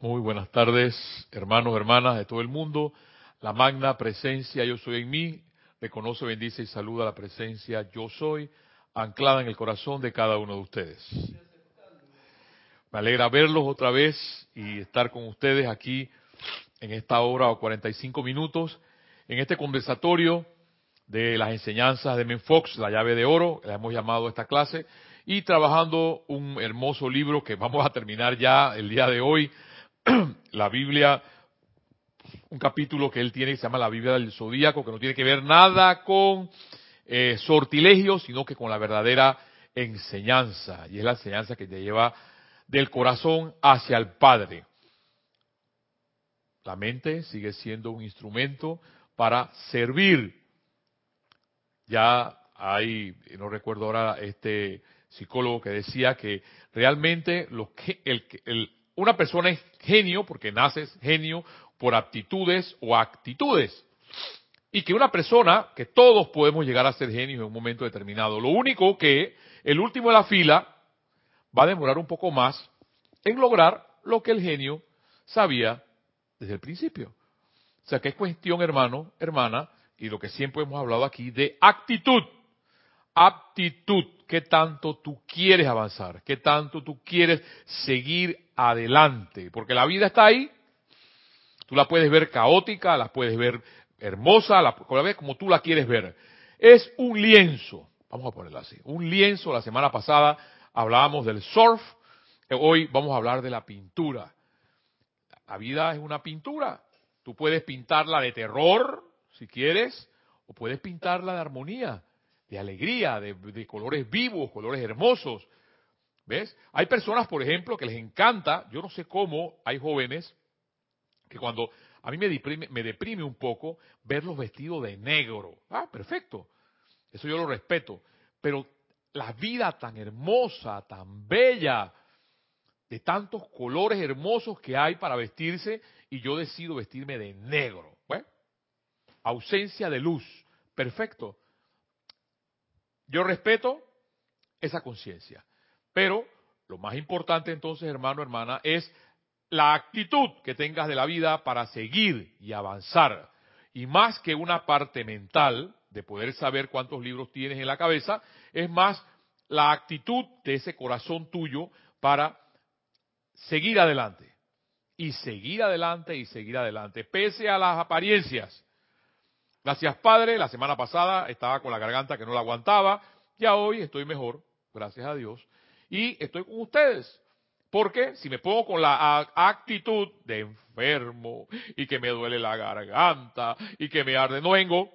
Muy buenas tardes, hermanos, hermanas de todo el mundo. La magna presencia yo soy en mí. Reconoce, bendice y saluda la presencia yo soy, anclada en el corazón de cada uno de ustedes. Me alegra verlos otra vez y estar con ustedes aquí en esta hora o 45 minutos, en este conversatorio de las enseñanzas de Menfox, la llave de oro, la hemos llamado esta clase, y trabajando un hermoso libro que vamos a terminar ya el día de hoy, la Biblia, un capítulo que él tiene que se llama la Biblia del Zodíaco, que no tiene que ver nada con eh, sortilegios, sino que con la verdadera enseñanza. Y es la enseñanza que te lleva del corazón hacia el Padre. La mente sigue siendo un instrumento para servir. Ya hay, no recuerdo ahora, este psicólogo que decía que realmente lo que, el, el, una persona es genio porque naces genio por aptitudes o actitudes. Y que una persona, que todos podemos llegar a ser genios en un momento determinado. Lo único que el último de la fila va a demorar un poco más en lograr lo que el genio sabía desde el principio. O sea que es cuestión, hermano, hermana, y lo que siempre hemos hablado aquí, de actitud. Aptitud. ¿Qué tanto tú quieres avanzar? ¿Qué tanto tú quieres seguir adelante? Porque la vida está ahí. Tú la puedes ver caótica, la puedes ver hermosa, la ver como tú la quieres ver. Es un lienzo. Vamos a ponerla así. Un lienzo. La semana pasada hablábamos del surf. Hoy vamos a hablar de la pintura. La vida es una pintura. Tú puedes pintarla de terror, si quieres, o puedes pintarla de armonía de alegría, de, colores vivos, colores hermosos. ¿Ves? Hay personas, por ejemplo, que les encanta, yo no sé cómo, hay jóvenes que cuando a mí me deprime, me deprime un poco verlos vestidos de negro. Ah, perfecto. Eso yo lo respeto. Pero la vida tan hermosa, tan bella, de tantos colores hermosos que hay para vestirse, y yo decido vestirme de negro. ¿Bueno? Ausencia de luz. Perfecto. Yo respeto esa conciencia. Pero lo más importante entonces, hermano, hermana, es la actitud que tengas de la vida para seguir y avanzar. Y más que una parte mental de poder saber cuántos libros tienes en la cabeza, es más la actitud de ese corazón tuyo para seguir adelante. Y seguir adelante y seguir adelante, pese a las apariencias. Gracias Padre, la semana pasada estaba con la garganta que no la aguantaba, ya hoy estoy mejor, gracias a Dios, y estoy con ustedes. Porque si me pongo con la actitud de enfermo y que me duele la garganta y que me arde, no vengo.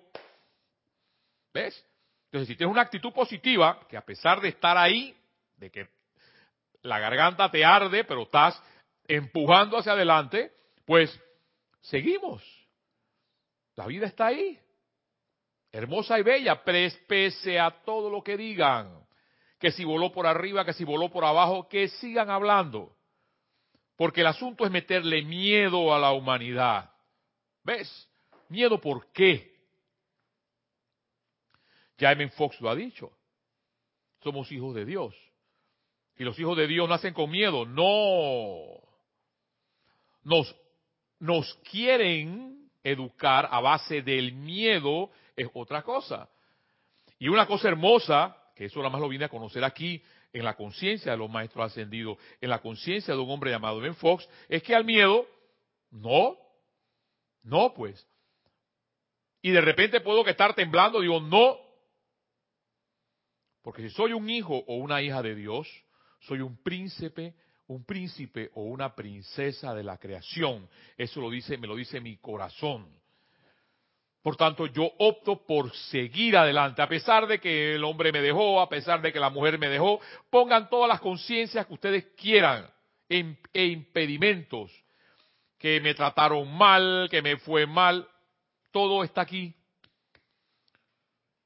¿Ves? Entonces, si tienes una actitud positiva, que a pesar de estar ahí, de que la garganta te arde, pero estás empujando hacia adelante, pues seguimos. La vida está ahí hermosa y bella, pese a todo lo que digan, que si voló por arriba, que si voló por abajo, que sigan hablando. Porque el asunto es meterle miedo a la humanidad. ¿Ves? ¿Miedo por qué? Jaime Fox lo ha dicho. Somos hijos de Dios. Y los hijos de Dios nacen con miedo. No. Nos, nos quieren educar a base del miedo es otra cosa. Y una cosa hermosa, que eso nada más lo vine a conocer aquí, en la conciencia de los maestros ascendidos, en la conciencia de un hombre llamado Ben Fox, es que al miedo, no, no pues. Y de repente puedo que estar temblando, digo, no. Porque si soy un hijo o una hija de Dios, soy un príncipe, un príncipe o una princesa de la creación. Eso lo dice, me lo dice mi corazón. Por tanto, yo opto por seguir adelante, a pesar de que el hombre me dejó, a pesar de que la mujer me dejó. Pongan todas las conciencias que ustedes quieran e impedimentos, que me trataron mal, que me fue mal, todo está aquí.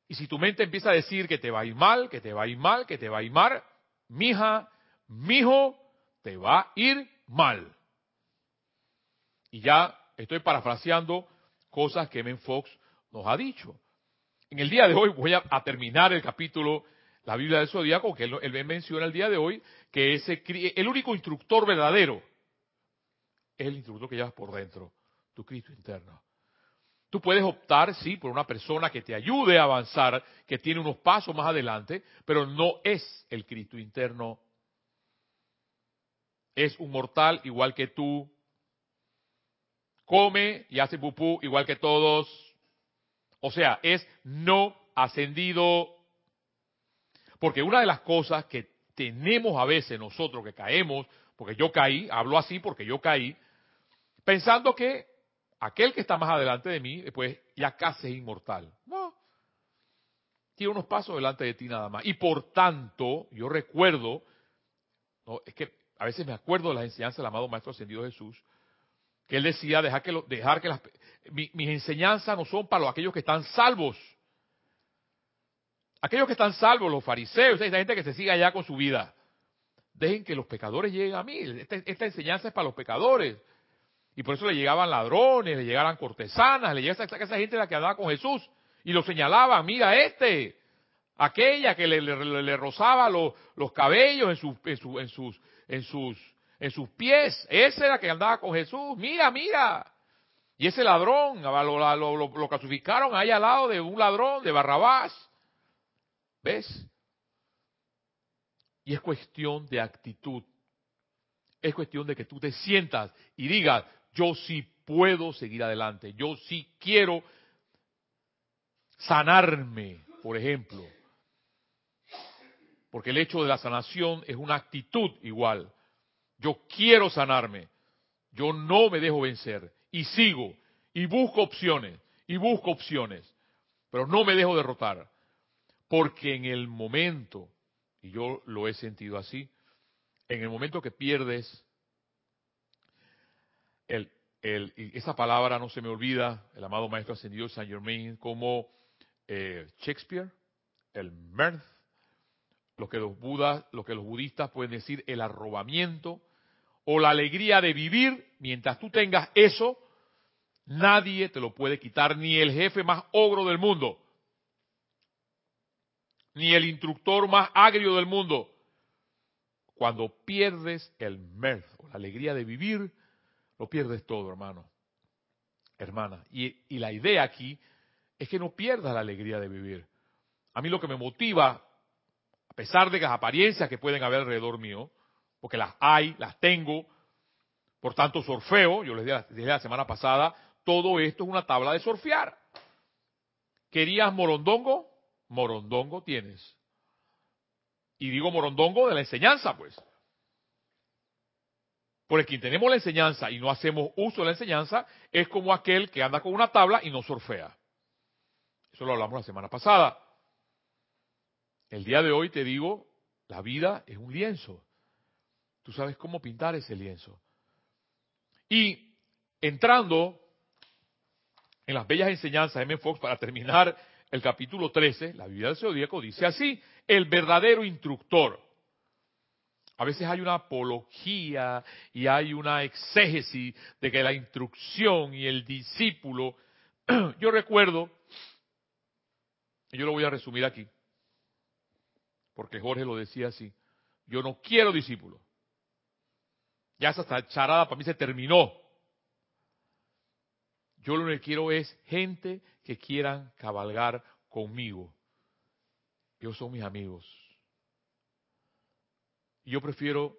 Y si tu mente empieza a decir que te va a ir mal, que te va a ir mal, que te va a ir mal, mija, mijo, te va a ir mal. Y ya estoy parafraseando cosas que Men Fox nos ha dicho. En el día de hoy voy a, terminar el capítulo, la Biblia del Zodíaco, que él, él, menciona el día de hoy, que es el único instructor verdadero es el instructor que llevas por dentro, tu Cristo interno. Tú puedes optar, sí, por una persona que te ayude a avanzar, que tiene unos pasos más adelante, pero no es el Cristo interno. Es un mortal igual que tú. Come y hace pupú igual que todos. O sea, es no ascendido. Porque una de las cosas que tenemos a veces nosotros que caemos, porque yo caí, hablo así porque yo caí, pensando que aquel que está más adelante de mí, pues ya casi es inmortal. No. Tiene unos pasos delante de ti nada más. Y por tanto, yo recuerdo, es que a veces me acuerdo de las enseñanzas del amado Maestro Ascendido Jesús, que él decía, dejar que, dejar que las, mis enseñanzas no son para los, aquellos que están salvos. Aquellos que están salvos, los fariseos, esa gente que se sigue allá con su vida. Dejen que los pecadores lleguen a mí. esta enseñanza es para los pecadores. Y por eso le llegaban ladrones, le llegaban cortesanas, le llegaba esa, esa gente la que andaba con Jesús. Y lo señalaba, mira este, aquella que le, rozaba los, los cabellos en, en, sus, en, sus, en sus pies. Ese era que andaba con Jesús. Mira, mira. Y ese ladrón, lo, lo, lo, ahí al lado de un ladrón, de Barrabás. ¿Ves? Y es cuestión de actitud. Es cuestión de que tú te sientas y digas, yo sí puedo seguir adelante, yo sí quiero sanarme, por ejemplo. Porque el hecho de la sanación es una actitud igual. Yo quiero sanarme, yo no me dejo vencer. Y sigo. Y busco opciones. Y busco opciones, pero no me dejo derrotar. Porque en el momento, y yo lo he sentido así, en el momento que pierdes el, esa palabra no se me olvida, el amado Maestro Ascendido Saint Germain, como eh, Shakespeare, el mirth, lo que los budas, lo que los budistas pueden decir, el arrobamiento o la alegría de vivir, mientras tú tengas eso, nadie te lo puede quitar, ni el jefe más ogro del mundo, ni el instructor más agrio del mundo. Cuando pierdes el mirth o la alegría de vivir, lo pierdes todo, hermano, hermana. Y la idea aquí es que no pierdas la alegría de vivir. A mí lo que me motiva, a pesar de las apariencias que pueden haber alrededor mío, porque las hay, las tengo, por tanto sorfeo, yo les dije la semana pasada, todo esto es una tabla de surfear. ¿Querías morondongo? Morondongo tienes. Y digo morondongo de la enseñanza, pues. Porque quien tenemos la enseñanza y no hacemos uso de la enseñanza es como aquel que anda con una tabla y no surfea. Eso lo hablamos la semana pasada. El día de hoy te digo, la vida es un lienzo. Tú sabes cómo pintar ese lienzo. Y entrando en las bellas enseñanzas de M. Fox para terminar el capítulo 13, la vida del zodíaco dice así, el verdadero instructor a veces hay una apología y hay una exégesis de que la instrucción y el discípulo, yo recuerdo, y yo lo voy a resumir aquí, porque Jorge lo decía así, yo no quiero discípulos. Ya esa charada para mí se terminó. Yo lo que quiero es gente que quieran cabalgar conmigo. Ellos son mis amigos. Y yo prefiero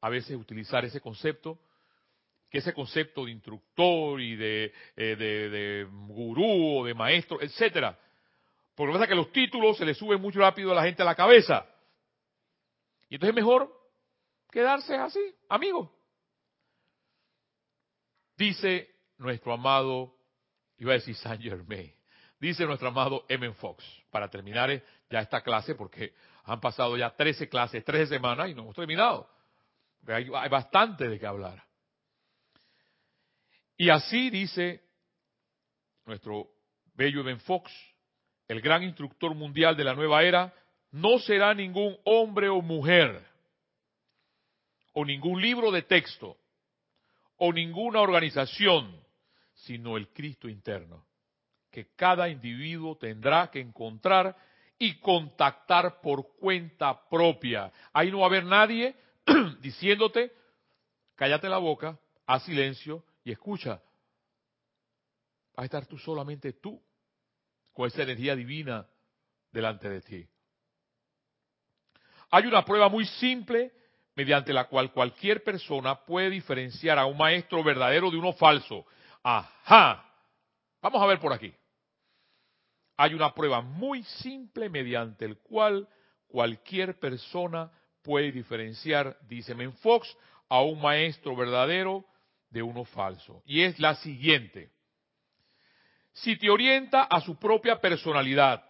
a veces utilizar ese concepto, que ese concepto de instructor y de, eh, de, gurú o de maestro, etcétera. Porque pasa que los títulos se le suben mucho rápido a la gente a la cabeza. Y entonces es mejor quedarse así, amigo. Dice nuestro amado, iba a decir Saint Germain, dice nuestro amado M. Fox, para terminar ya esta clase, porque han pasado ya 13 clases, 13 semanas y no hemos terminado. Hay, hay bastante de qué hablar. Y así dice nuestro bello Ben Fox, el gran instructor mundial de la nueva era, no será ningún hombre o mujer, o ningún libro de texto, o ninguna organización, sino el Cristo interno, que cada individuo tendrá que encontrar y contactar por cuenta propia. Ahí no va a haber nadie diciéndote, cállate la boca, haz silencio y escucha. Vas a estar tú solamente tú, con esa energía divina delante de ti. Hay una prueba muy simple mediante la cual cualquier persona puede diferenciar a un maestro verdadero de uno falso. Ajá. Vamos a ver por aquí. Hay una prueba muy simple mediante el cual cualquier persona puede diferenciar, dice Menfox, a un maestro verdadero de uno falso. Y es la siguiente. Si te orienta a su propia personalidad,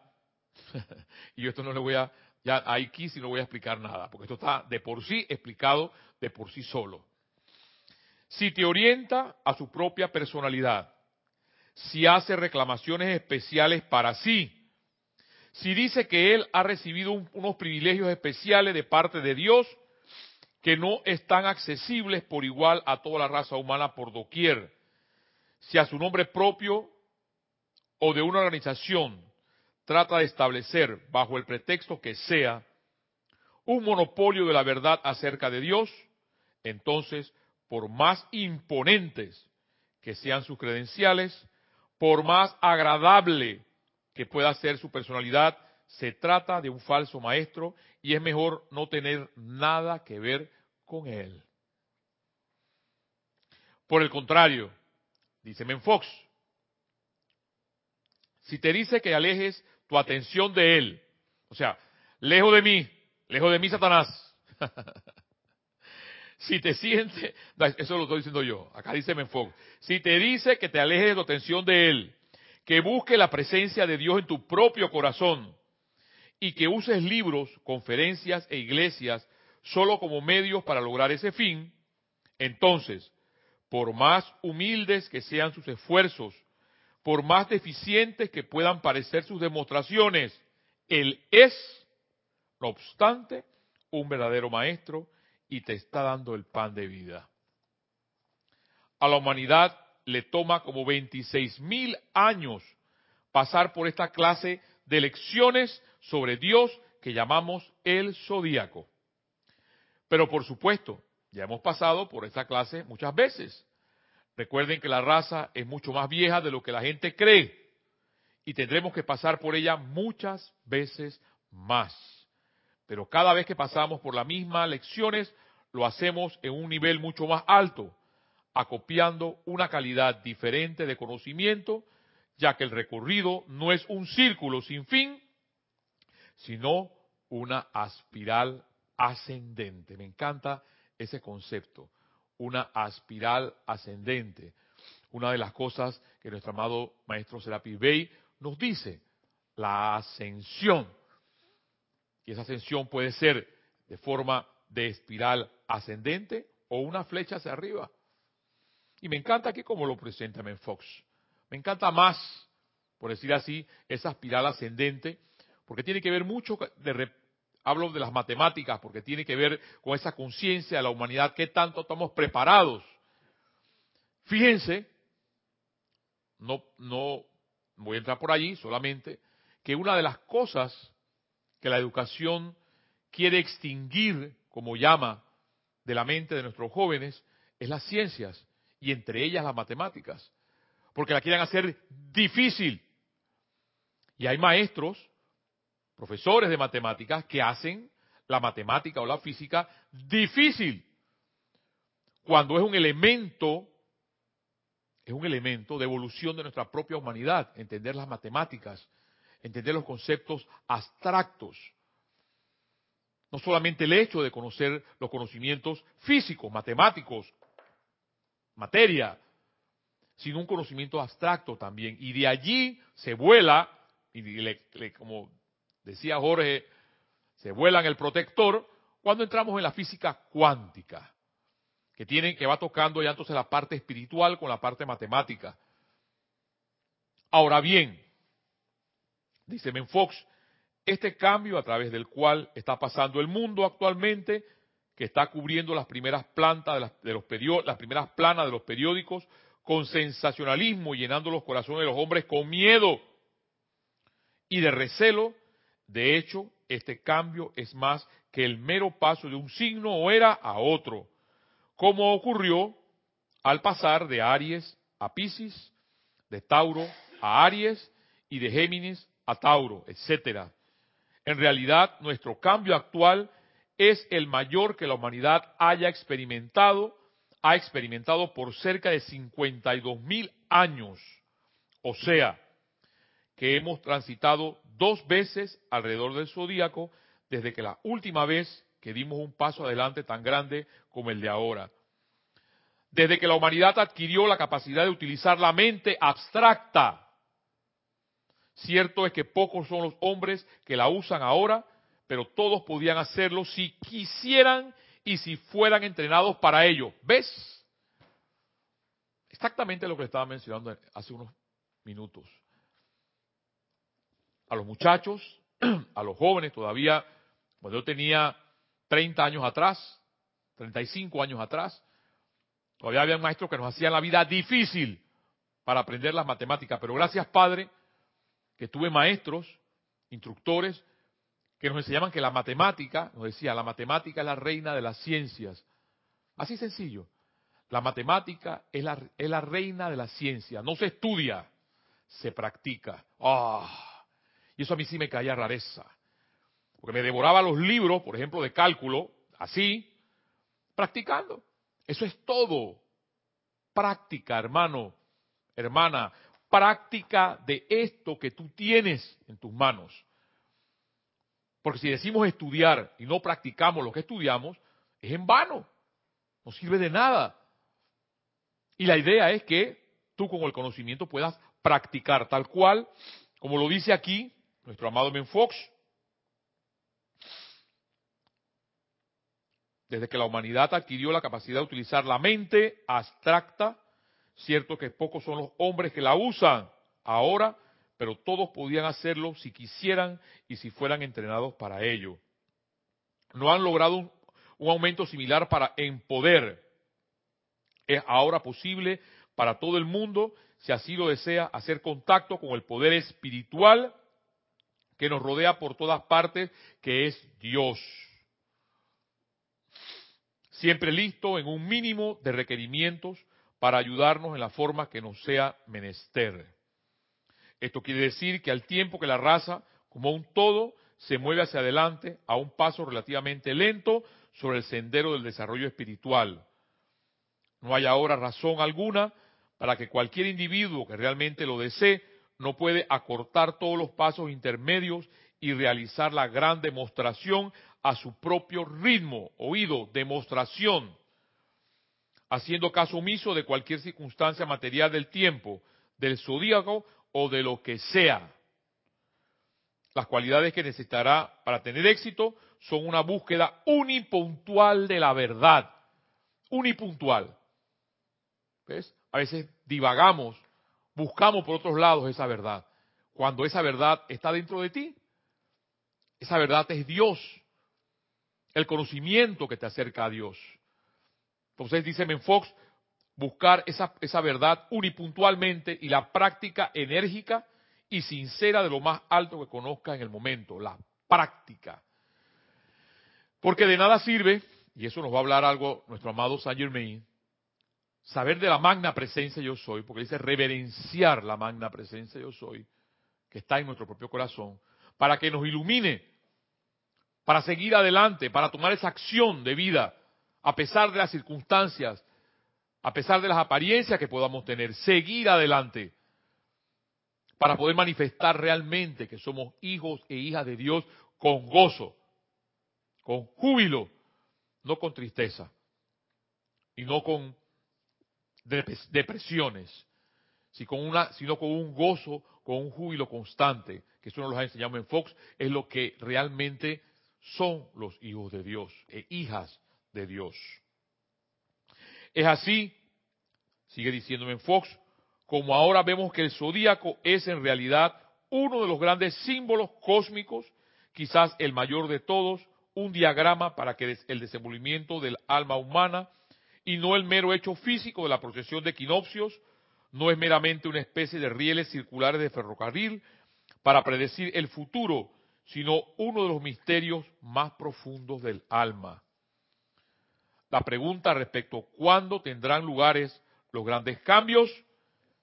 y yo esto no le voy a, ya aquí sí no voy a explicar nada, porque esto está de por sí explicado de por sí solo. Si te orienta a su propia personalidad, si hace reclamaciones especiales para sí, si dice que él ha recibido unos privilegios especiales de parte de Dios que no están accesibles por igual a toda la raza humana por doquier, si a su nombre propio o de una organización trata de establecer, bajo el pretexto que sea, un monopolio de la verdad acerca de Dios, entonces, por más imponentes que sean sus credenciales, por más agradable que pueda ser su personalidad, se trata de un falso maestro y es mejor no tener nada que ver con él. Por el contrario, dice Menfox, si te dice que alejes tu atención de él, o sea, lejos de mí, lejos de mí, Satanás. si te sientes, eso lo estoy diciendo yo, acá dice Menfox, si te dice que te alejes de tu atención de él, que busque la presencia de Dios en tu propio corazón y que uses libros, conferencias e iglesias solo como medios para lograr ese fin, entonces, por más humildes que sean sus esfuerzos, por más deficientes que puedan parecer sus demostraciones, Él es, no obstante, un verdadero maestro y te está dando el pan de vida. A la humanidad le toma como 26 mil años pasar por esta clase de lecciones sobre Dios que llamamos el zodíaco. Pero por supuesto, ya hemos pasado por esta clase muchas veces. Recuerden que la raza es mucho más vieja de lo que la gente cree y tendremos que pasar por ella muchas veces más. Pero cada vez que pasamos por las mismas lecciones, lo hacemos en un nivel mucho más alto, acopiando una calidad diferente de conocimiento, ya que el recorrido no es un círculo sin fin, sino una aspiral ascendente. Me encanta ese concepto una aspiral ascendente. Una de las cosas que nuestro amado maestro Serapis Bey nos dice, la ascensión. Y esa ascensión puede ser de forma de espiral ascendente o una flecha hacia arriba. Y me encanta aquí como lo presenta Men Fox. Me encanta más, por decir así, esa espiral ascendente, porque tiene que ver mucho de, Hablo de las matemáticas porque tiene que ver con esa conciencia de la humanidad, qué tanto estamos preparados. Fíjense, no, no voy a entrar por allí solamente, que una de las cosas que la educación quiere extinguir, como llama, de la mente de nuestros jóvenes, es las ciencias, y entre ellas las matemáticas, porque la quieren hacer difícil. Y hay maestros profesores de matemáticas que hacen la matemática o la física difícil. Cuando es un elemento, es un elemento de evolución de nuestra propia humanidad, entender las matemáticas, entender los conceptos abstractos. No solamente el hecho de conocer los conocimientos físicos, matemáticos, materia, sino un conocimiento abstracto también. Y de allí se vuela, y le, como decía Jorge, se vuelan el protector cuando entramos en la física cuántica, que tiene, que va tocando ya entonces la parte espiritual con la parte matemática. Ahora bien, dice Menfox, este cambio a través del cual está pasando el mundo actualmente, que está cubriendo las primeras plantas de, las, de los las primeras planas de los periódicos con sensacionalismo y llenando los corazones de los hombres con miedo y de recelo, de hecho, este cambio es más que el mero paso de un signo o era a otro, como ocurrió al pasar de Aries a Pisces, de Tauro a Aries y de Géminis a Tauro, etcétera. En realidad, nuestro cambio actual es el mayor que la humanidad haya experimentado, ha experimentado por cerca de 52 mil años. O sea, que hemos transitado dos veces alrededor del zodíaco desde que la última vez que dimos un paso adelante tan grande como el de ahora. Desde que la humanidad adquirió la capacidad de utilizar la mente abstracta. Cierto es que pocos son los hombres que la usan ahora, pero todos podían hacerlo si quisieran y si fueran entrenados para ello. ¿Ves? Exactamente lo que estaba mencionando hace unos minutos. A los muchachos, a los jóvenes todavía, cuando yo tenía 30 años atrás, 35 años atrás, todavía había maestros que nos hacían la vida difícil para aprender las matemáticas, pero gracias Padre, que tuve maestros, instructores, que nos enseñaban que la matemática, nos decía, la matemática es la reina de las ciencias. Así sencillo. La matemática es la, reina de la ciencia. No se estudia, se practica. ¡Ah! Y eso a mí sí me caía rareza. Porque me devoraba los libros, por ejemplo, de cálculo, así, practicando. Eso es todo. Práctica, hermano, hermana. Práctica de esto que tú tienes en tus manos. Porque si decimos estudiar y no practicamos lo que estudiamos, es en vano. No sirve de nada. Y la idea es que tú con el conocimiento puedas practicar tal cual, como lo dice aquí nuestro amado Ben Fox, desde que la humanidad adquirió la capacidad de utilizar la mente abstracta, cierto que pocos son los hombres que la usan ahora, pero todos podían hacerlo si quisieran y si fueran entrenados para ello. No han logrado un, aumento similar para en poder. Es ahora posible para todo el mundo, si así lo desea, hacer contacto con el poder espiritual que nos rodea por todas partes, que es Dios siempre listo en un mínimo de requerimientos para ayudarnos en la forma que nos sea menester. Esto quiere decir que al tiempo que la raza, como un todo, se mueve hacia adelante a un paso relativamente lento sobre el sendero del desarrollo espiritual. No hay ahora razón alguna para que cualquier individuo que realmente lo desee no puede acortar todos los pasos intermedios y realizar la gran demostración a su propio ritmo, oído, demostración, haciendo caso omiso de cualquier circunstancia material del tiempo, del zodíaco o de lo que sea. Las cualidades que necesitará para tener éxito son una búsqueda unipuntual de la verdad. Unipuntual. ¿Ves? A veces divagamos, buscamos por otros lados esa verdad. Cuando esa verdad está dentro de ti, esa verdad es Dios el conocimiento que te acerca a Dios. Entonces dice Menfox, buscar esa, esa verdad unipuntualmente y la práctica enérgica y sincera de lo más alto que conozca en el momento, la práctica. Porque de nada sirve, y eso nos va a hablar algo nuestro amado Saint Germain, saber de la magna presencia yo soy, porque dice reverenciar la magna presencia yo soy, que está en nuestro propio corazón, para que nos ilumine para seguir adelante, para tomar esa acción de vida, a pesar de las circunstancias, a pesar de las apariencias que podamos tener, seguir adelante, para poder manifestar realmente que somos hijos e hijas de Dios con gozo, con júbilo, no con tristeza y no con depresiones, sino con un gozo, con un júbilo constante, que eso nos lo ha enseñado en Fox, es lo que realmente son los hijos de Dios e hijas de Dios. Es así, sigue diciéndome en Fox, como ahora vemos que el zodíaco es en realidad uno de los grandes símbolos cósmicos, quizás el mayor de todos, un diagrama para que el desenvolvimiento del alma humana y no el mero hecho físico de la procesión de equinoccios, no es meramente una especie de rieles circulares de ferrocarril para predecir el futuro, sino uno de los misterios más profundos del alma. La pregunta respecto a cuándo tendrán lugares Los grandes cambios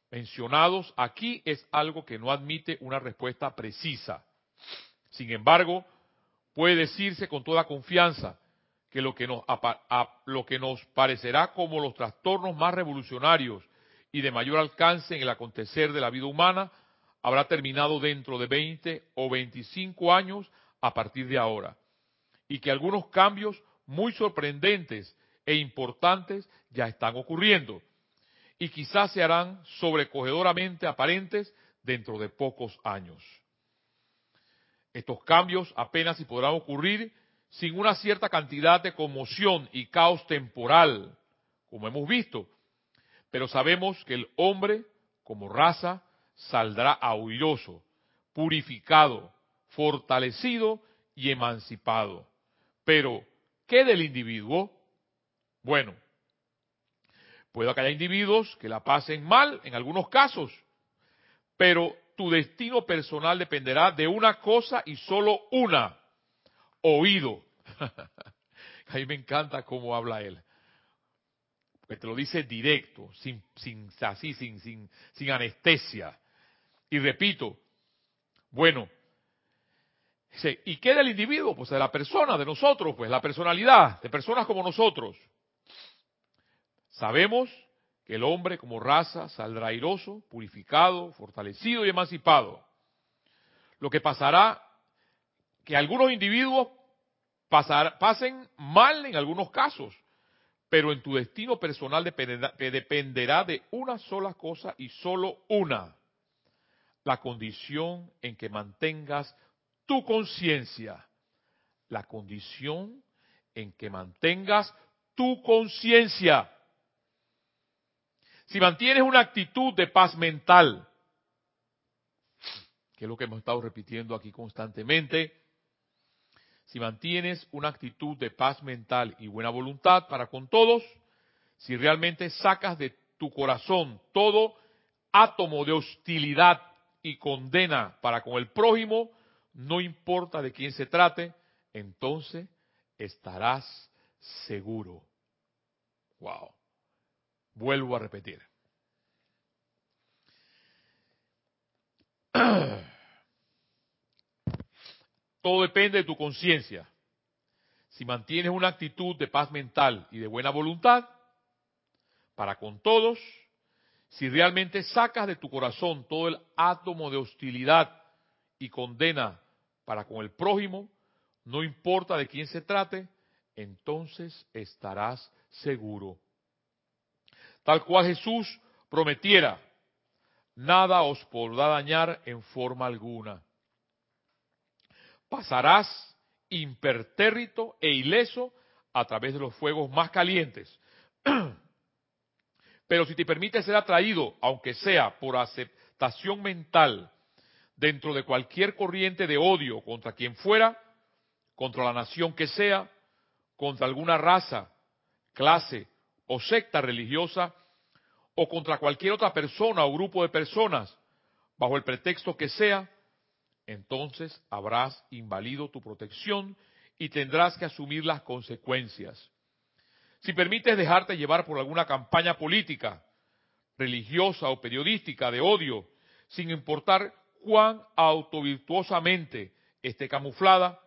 mencionados aquí es algo que no admite una respuesta precisa. Sin embargo, puede decirse con toda confianza que lo que nos, lo que nos parecerá como los trastornos más revolucionarios y de mayor alcance en el acontecer de la vida humana habrá terminado dentro de 20 o 25 años a partir de ahora. Y que algunos cambios muy sorprendentes e importantes ya están ocurriendo. Y quizás se harán sobrecogedoramente aparentes dentro de pocos años. Estos cambios apenas si podrán ocurrir sin una cierta cantidad de conmoción y caos temporal, como hemos visto. Pero sabemos que el hombre, como raza, saldrá airoso, purificado, fortalecido y emancipado. Pero, ¿qué del individuo? Bueno, puede que haya individuos que la pasen mal en algunos casos, pero tu destino personal dependerá de una cosa y solo una, oído. A mí me encanta cómo habla él. Porque te lo dice directo, sin, sin, así, sin, sin, sin anestesia. Y repito, bueno, ¿y qué del individuo? Pues de la persona, de nosotros, pues la personalidad, de personas como nosotros. Sabemos que el hombre como raza saldrá airoso, purificado, fortalecido y emancipado. Lo que pasará, que algunos individuos pasen mal en algunos casos, pero en tu destino personal dependerá de una sola cosa y solo una, la condición en que mantengas tu conciencia, la condición en que mantengas tu conciencia. Si mantienes una actitud de paz mental, que es lo que hemos estado repitiendo aquí constantemente, si mantienes una actitud de paz mental y buena voluntad para con todos, si realmente sacas de tu corazón todo átomo de hostilidad y condena para con el prójimo, no importa de quién se trate, entonces estarás seguro. Wow. Vuelvo a repetir. Todo depende de tu conciencia. Si mantienes una actitud de paz mental y de buena voluntad para con todos, si realmente sacas de tu corazón todo el átomo de hostilidad y condena para con el prójimo, no importa de quién se trate, entonces estarás seguro. Tal cual Jesús prometiera, nada os podrá dañar en forma alguna pasarás impertérrito e ileso a través de los fuegos más calientes. Pero si te permite ser atraído, aunque sea por aceptación mental, dentro de cualquier corriente de odio contra quien fuera, contra la nación que sea, contra alguna raza, clase o secta religiosa, o contra cualquier otra persona o grupo de personas, bajo el pretexto que sea, entonces habrás invalido tu protección y tendrás que asumir las consecuencias. Si permites dejarte llevar por alguna campaña política, religiosa o periodística de odio, sin importar cuán autovirtuosamente esté camuflada,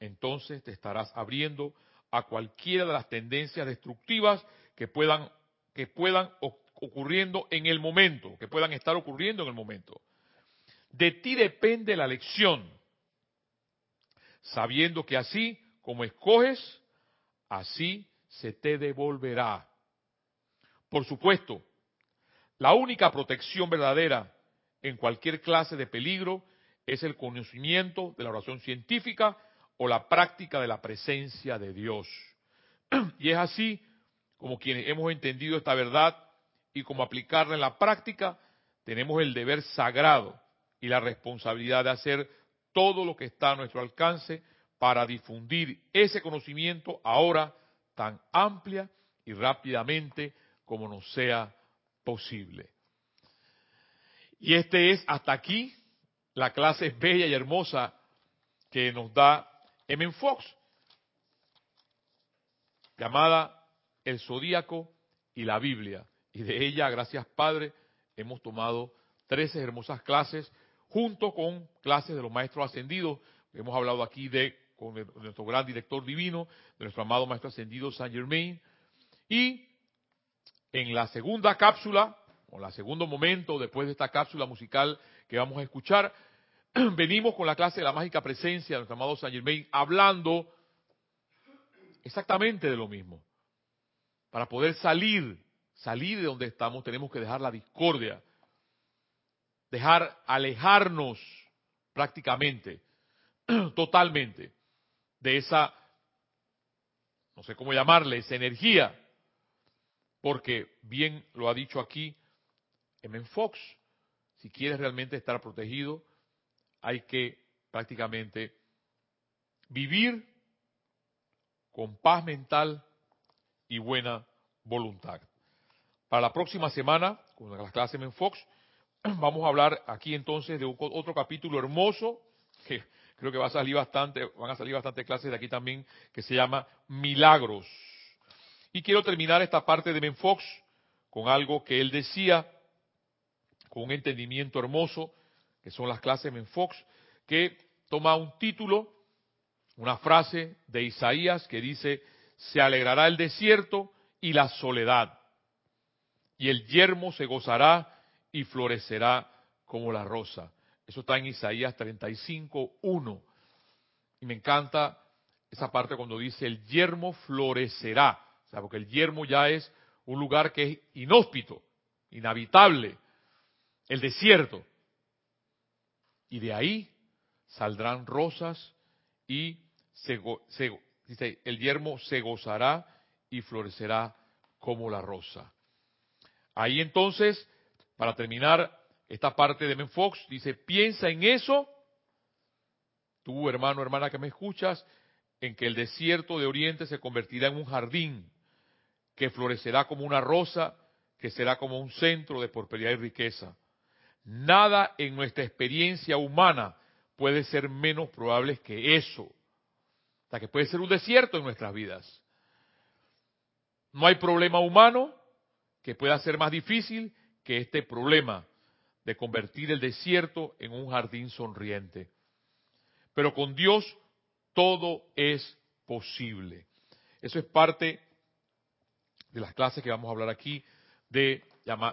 entonces te estarás abriendo a cualquiera de las tendencias destructivas que puedan, que puedan ocurriendo en el momento, que puedan estar ocurriendo en el momento. De ti depende la lección, sabiendo que así como escoges, así se te devolverá. Por supuesto, la única protección verdadera en cualquier clase de peligro es el conocimiento de la oración científica o la práctica de la presencia de Dios. Y es así como quienes hemos entendido esta verdad y como aplicarla en la práctica, tenemos el deber sagrado y la responsabilidad de hacer todo lo que está a nuestro alcance para difundir ese conocimiento ahora tan amplia y rápidamente como nos sea posible. Y este es hasta aquí la clase bella y hermosa que nos da M. Fox, llamada El Zodíaco y la Biblia. Y de ella, gracias Padre, hemos tomado 13 hermosas clases junto con clases de los maestros ascendidos. Hemos hablado aquí de con nuestro gran director divino, de nuestro amado maestro ascendido Saint Germain. Y en la segunda cápsula, o en el segundo momento después de esta cápsula musical que vamos a escuchar, venimos con la clase de la mágica presencia de nuestro amado Saint Germain, hablando exactamente de lo mismo. Para poder salir, salir de donde estamos, tenemos que dejar la discordia, dejar alejarnos prácticamente, totalmente, de esa, no sé cómo llamarle, esa energía, porque bien lo ha dicho aquí M. Fox, si quieres realmente estar protegido, hay que prácticamente vivir con paz mental y buena voluntad. Para la próxima semana, con las clases en Fox, vamos a hablar aquí entonces de otro capítulo hermoso, que creo que va a salir bastante, van a salir bastantes clases de aquí también, que se llama Milagros. Y quiero terminar esta parte de Menfox con algo que él decía, con un entendimiento hermoso, que son las clases Menfox, que toma un título una frase de Isaías que dice, se alegrará el desierto y la soledad, y el yermo se gozará y florecerá como la rosa. Eso está en Isaías 35, 1. Y me encanta esa parte cuando dice el yermo florecerá, o sea, porque el yermo ya es un lugar que es inhóspito, inhabitable, el desierto. Y de ahí saldrán rosas y se, el yermo se gozará y florecerá como la rosa. Ahí entonces, para terminar esta parte de Menfox, dice, piensa en eso, tú hermano, hermana que me escuchas, en que el desierto de Oriente se convertirá en un jardín, que florecerá como una rosa, que será como un centro de prosperidad y riqueza. Nada en nuestra experiencia humana puede ser menos probable que eso que puede ser un desierto en nuestras vidas. No hay problema humano que pueda ser más difícil que este problema de convertir el desierto en un jardín sonriente. Pero con Dios todo es posible. Eso es parte de las clases que vamos a hablar aquí, de,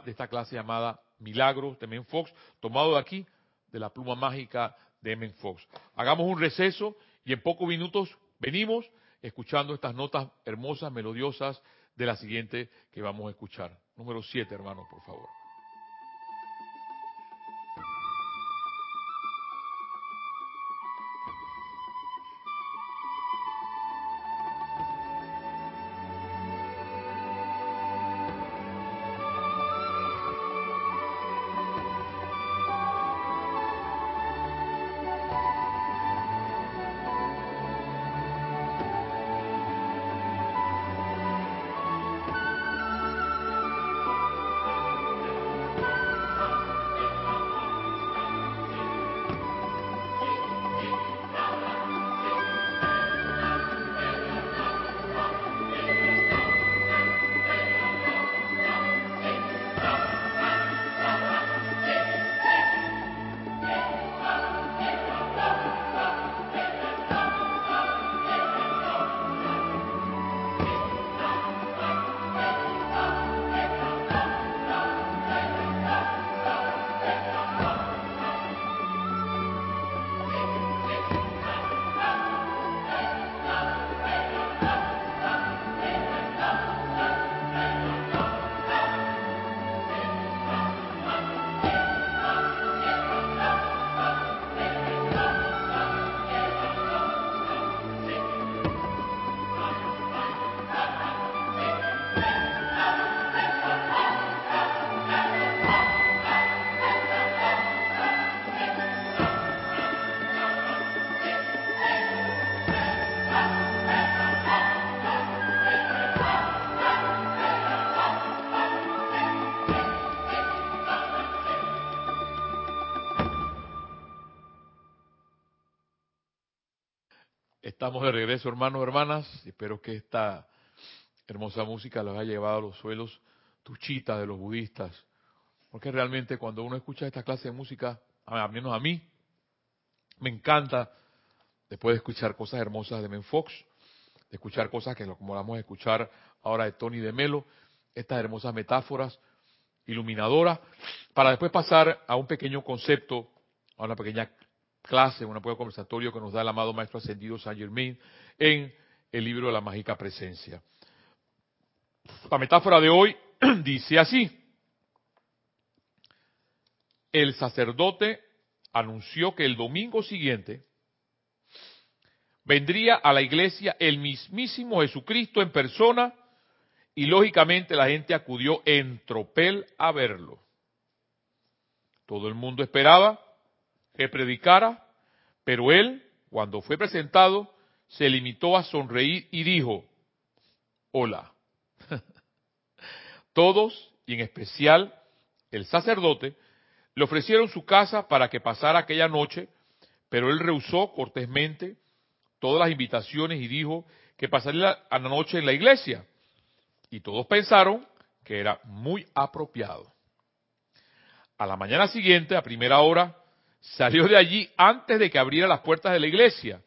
esta clase llamada Milagros de Men Fox, tomado de aquí, de la pluma mágica de Men Fox. Hagamos un receso y en pocos minutos Venimos escuchando estas notas hermosas, melodiosas de la siguiente que vamos a escuchar. Número 7, hermanos, por favor. Estamos de regreso, hermanos, hermanas. Espero que esta hermosa música los haya llevado a los suelos tuchita de los budistas. Porque realmente cuando uno escucha esta clase de música, al menos a mí, me encanta, después de escuchar cosas hermosas de Menfox, de escuchar cosas que como vamos a escuchar ahora de Tony de Melo, estas hermosas metáforas iluminadoras, para después pasar a un pequeño concepto, a una pequeña clase, un pequeño conversatorio que nos da el amado Maestro Ascendido Saint Germain en el libro de la mágica presencia. La metáfora de hoy dice así. El sacerdote anunció que el domingo siguiente vendría a la iglesia el mismísimo Jesucristo en persona y lógicamente la gente acudió en tropel a verlo. Todo el mundo esperaba que predicara, pero él, cuando fue presentado, se limitó a sonreír y dijo, hola. Todos, y en especial el sacerdote, le ofrecieron su casa para que pasara aquella noche, pero él rehusó cortésmente todas las invitaciones y dijo que pasaría la noche en la iglesia. Y todos pensaron que era muy apropiado. A la mañana siguiente, a primera hora, salió de allí antes de que abriera las puertas de la iglesia.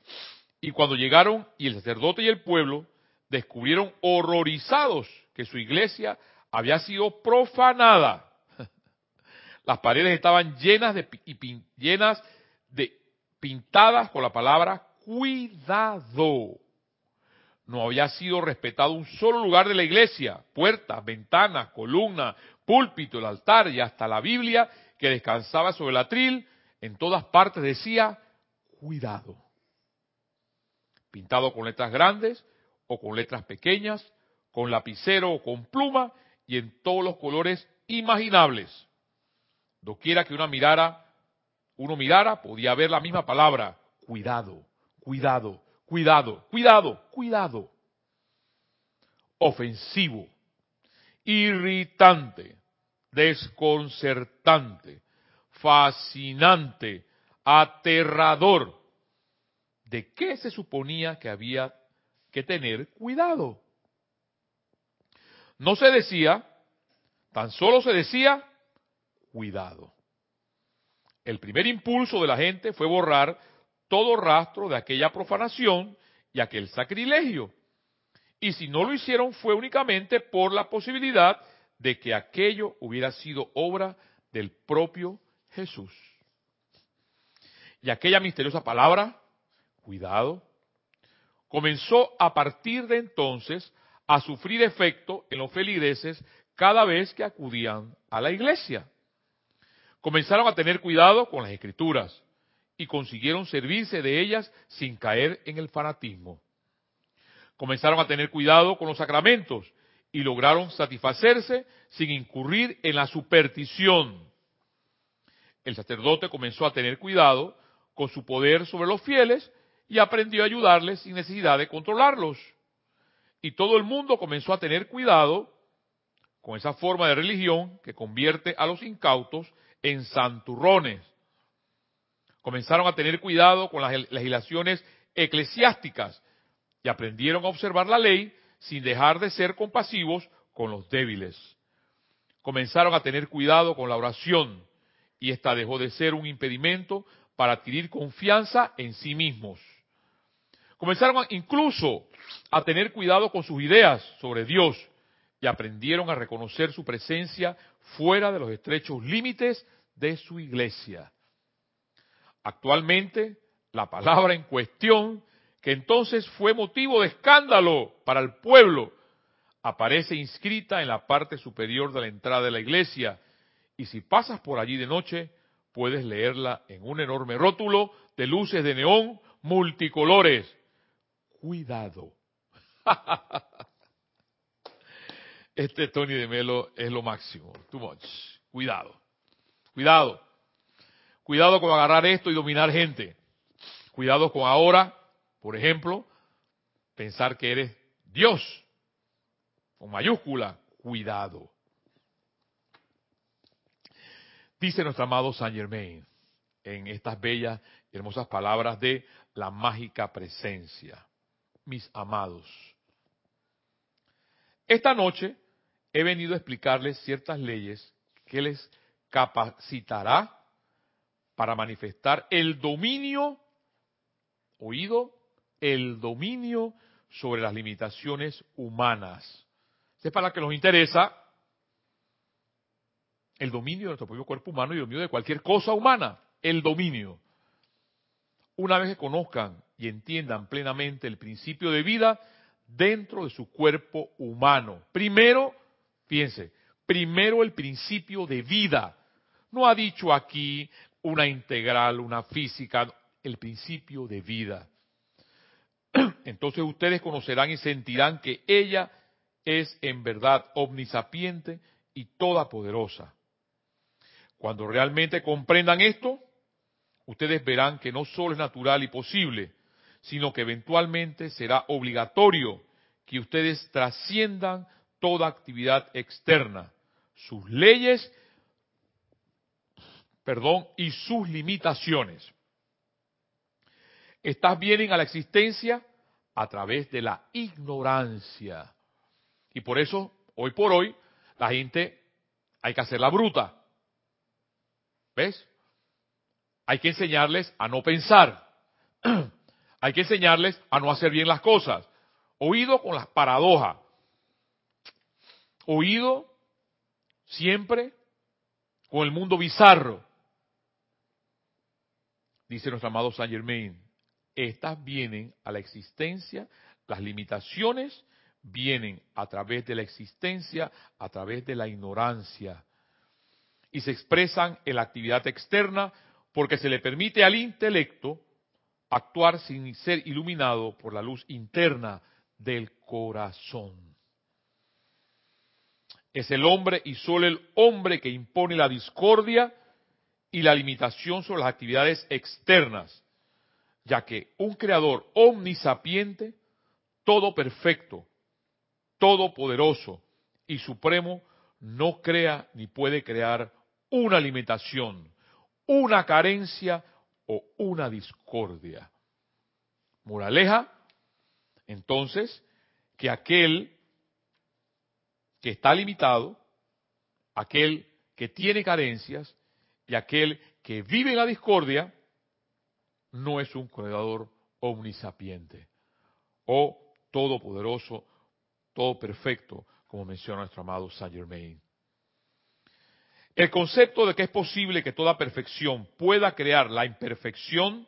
Y cuando llegaron y el sacerdote y el pueblo descubrieron horrorizados que su iglesia había sido profanada. Las paredes estaban llenas de, llenas de pintadas con la palabra cuidado. No había sido respetado un solo lugar de la iglesia, puertas, ventanas, columnas, púlpito, el altar y hasta la Biblia que descansaba sobre el atril, en todas partes decía cuidado. Pintado con letras grandes o con letras pequeñas, con lapicero o con pluma y en todos los colores imaginables. Doquiera que una mirara, uno mirara, podía ver la misma palabra, cuidado cuidado, cuidado, cuidado, cuidado. Ofensivo, irritante, desconcertante, fascinante, aterrador. ¿De qué se suponía que había que tener cuidado? No se decía, tan solo se decía, cuidado. El primer impulso de la gente fue borrar todo rastro de aquella profanación y aquel sacrilegio. Y si no lo hicieron fue únicamente por la posibilidad de que aquello hubiera sido obra del propio Jesús. Y aquella misteriosa palabra, cuidado, comenzó a partir de entonces a sufrir efecto en los feligreses cada vez que acudían a la iglesia. Comenzaron a tener cuidado con las escrituras, y consiguieron servirse de ellas sin caer en el fanatismo. Comenzaron a tener cuidado con los sacramentos y lograron satisfacerse sin incurrir en la superstición. El sacerdote comenzó a tener cuidado con su poder sobre los fieles y aprendió a ayudarles sin necesidad de controlarlos. Y todo el mundo comenzó a tener cuidado con esa forma de religión que convierte a los incautos en santurrones comenzaron a tener cuidado con las legislaciones eclesiásticas y aprendieron a observar la ley sin dejar de ser compasivos con los débiles. Comenzaron a tener cuidado con la oración y esta dejó de ser un impedimento para adquirir confianza en sí mismos. Comenzaron incluso a tener cuidado con sus ideas sobre Dios y aprendieron a reconocer su presencia fuera de los estrechos límites de su iglesia. Actualmente, la palabra en cuestión, que entonces fue motivo de escándalo para el pueblo, aparece inscrita en la parte superior de la entrada de la iglesia, y si pasas por allí de noche, puedes leerla en un enorme rótulo de luces de neón multicolores. Cuidado. Este Tony de Melo es lo máximo. Too much. Cuidado. Cuidado. Cuidado con agarrar esto y dominar gente. Cuidado con ahora, por ejemplo, pensar que eres Dios. Con mayúscula, cuidado. Dice nuestro amado Saint Germain en estas bellas y hermosas palabras de la mágica presencia. Mis amados, esta noche he venido a explicarles ciertas leyes que les capacitará para manifestar el dominio, oído, el dominio sobre las limitaciones humanas. Es para que nos interesa el dominio de nuestro propio cuerpo humano y el dominio de cualquier cosa humana. El dominio. Una vez que conozcan y entiendan plenamente el principio de vida dentro de su cuerpo humano. Primero, fíjense, primero el principio de vida. No ha dicho aquí una integral, una física, el principio de vida. Entonces ustedes conocerán y sentirán que ella es en verdad omnisapiente y todopoderosa. Cuando realmente comprendan esto, ustedes verán que no solo es natural y posible, sino que eventualmente será obligatorio que ustedes trasciendan toda actividad externa, sus leyes, perdón, y sus limitaciones. Estas vienen a la existencia a través de la ignorancia. Y por eso, hoy por hoy, la gente hay que hacerla bruta. ¿Ves? Hay que enseñarles a no pensar. hay que enseñarles a no hacer bien las cosas. Oído con las paradojas. Oído siempre con el mundo bizarro. Dice nuestro amado Saint Germain, estas vienen a la existencia, las limitaciones vienen a través de la existencia, a través de la ignorancia y se expresan en la actividad externa porque se le permite al intelecto actuar sin ser iluminado por la luz interna del corazón. Es el hombre y solo el hombre que impone la discordia y la limitación sobre las actividades externas, ya que un creador omnisapiente, todo perfecto, todopoderoso y supremo, no crea ni puede crear una limitación, una carencia o una discordia. Moraleja, entonces, que aquel que está limitado, aquel que tiene carencias y aquel que vive en la discordia, no es un creador omnisapiente o todopoderoso, todo perfecto, como menciona nuestro amado Saint Germain. El concepto de que es posible que toda perfección pueda crear la imperfección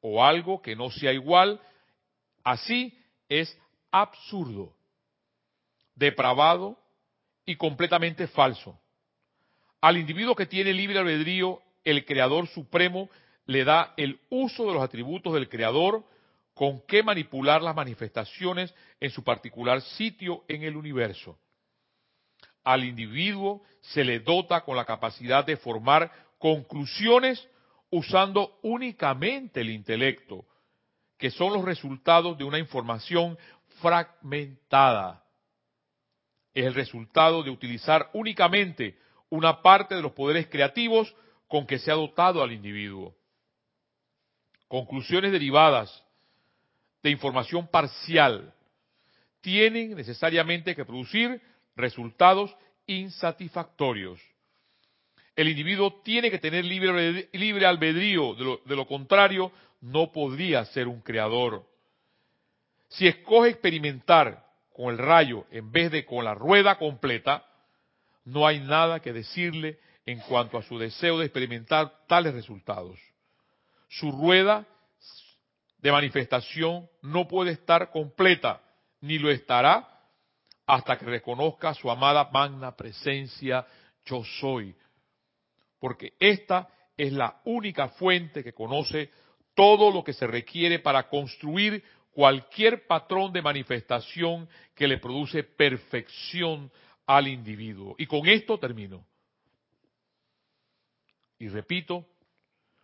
o algo que no sea igual, así es absurdo, depravado y completamente falso. Al individuo que tiene libre albedrío, el Creador Supremo le da el uso de los atributos del Creador con que manipular las manifestaciones en su particular sitio en el universo al individuo se le dota con la capacidad de formar conclusiones usando únicamente el intelecto, que son los resultados de una información fragmentada. Es el resultado de utilizar únicamente una parte de los poderes creativos con que se ha dotado al individuo. Conclusiones derivadas de información parcial tienen necesariamente que producir resultados insatisfactorios. El individuo tiene que tener libre, albedrío, de lo, de lo contrario no podría ser un creador. Si escoge experimentar con el rayo en vez de con la rueda completa, no hay nada que decirle en cuanto a su deseo de experimentar tales resultados. Su rueda de manifestación no puede estar completa, ni lo estará hasta que reconozca su amada magna presencia, yo soy. Porque esta es la única fuente que conoce todo lo que se requiere para construir cualquier patrón de manifestación que le produce perfección al individuo. Y con esto termino. Y repito,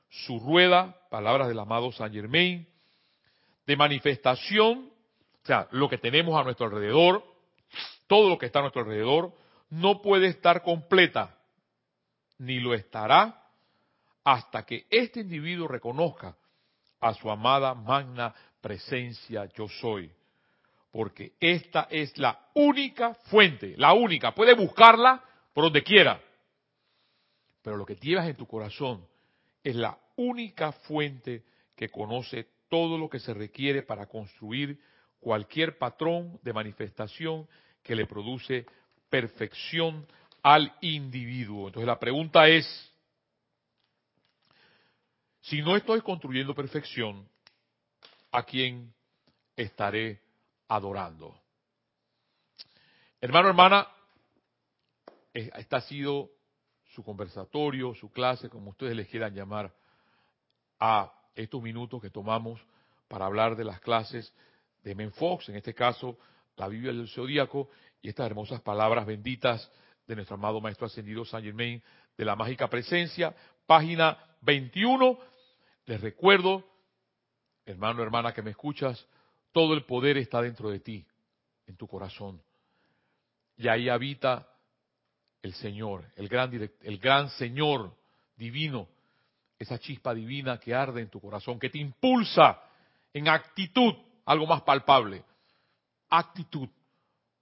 su rueda, palabras del amado Saint Germain, de manifestación, o sea, lo que tenemos a nuestro alrededor, todo lo que está a nuestro alrededor, no puede estar completa, ni lo estará hasta que este individuo reconozca a su amada magna presencia yo soy. porque esta es la única fuente, la única. Puedes buscarla por donde quiera, pero lo que llevas en tu corazón es la única fuente que conoce todo lo que se requiere para construir cualquier patrón de manifestación que le produce perfección al individuo. Entonces la pregunta es, si no estoy construyendo perfección, ¿a quién estaré adorando? Hermano, hermana, esta ha sido su conversatorio, su clase, como ustedes les quieran llamar, a estos minutos que tomamos para hablar de las clases de Menfox, en este caso la Biblia del Zodíaco, y estas hermosas palabras benditas de nuestro amado Maestro Ascendido San Germain de la Mágica Presencia, página 21. Les recuerdo, hermano, hermana que me escuchas, todo el poder está dentro de ti, en tu corazón. Y ahí habita el Señor, el gran, el gran Señor divino, esa chispa divina que arde en tu corazón, que te impulsa en actitud, algo más palpable, actitud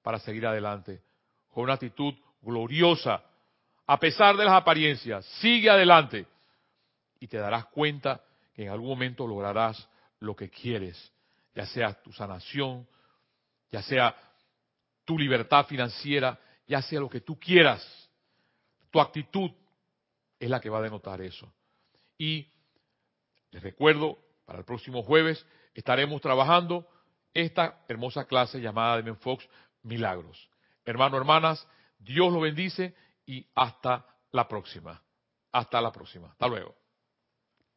para seguir adelante, con una actitud gloriosa, a pesar de las apariencias, sigue adelante y te darás cuenta que en algún momento lograrás lo que quieres, ya sea tu sanación, ya sea tu libertad financiera, ya sea lo que tú quieras. Tu actitud es la que va a denotar eso. Y les recuerdo, para el próximo jueves estaremos trabajando esta hermosa clase llamada de Fox Milagros. Hermanos, hermanas, Dios lo bendice y hasta la próxima. Hasta la próxima. Hasta luego.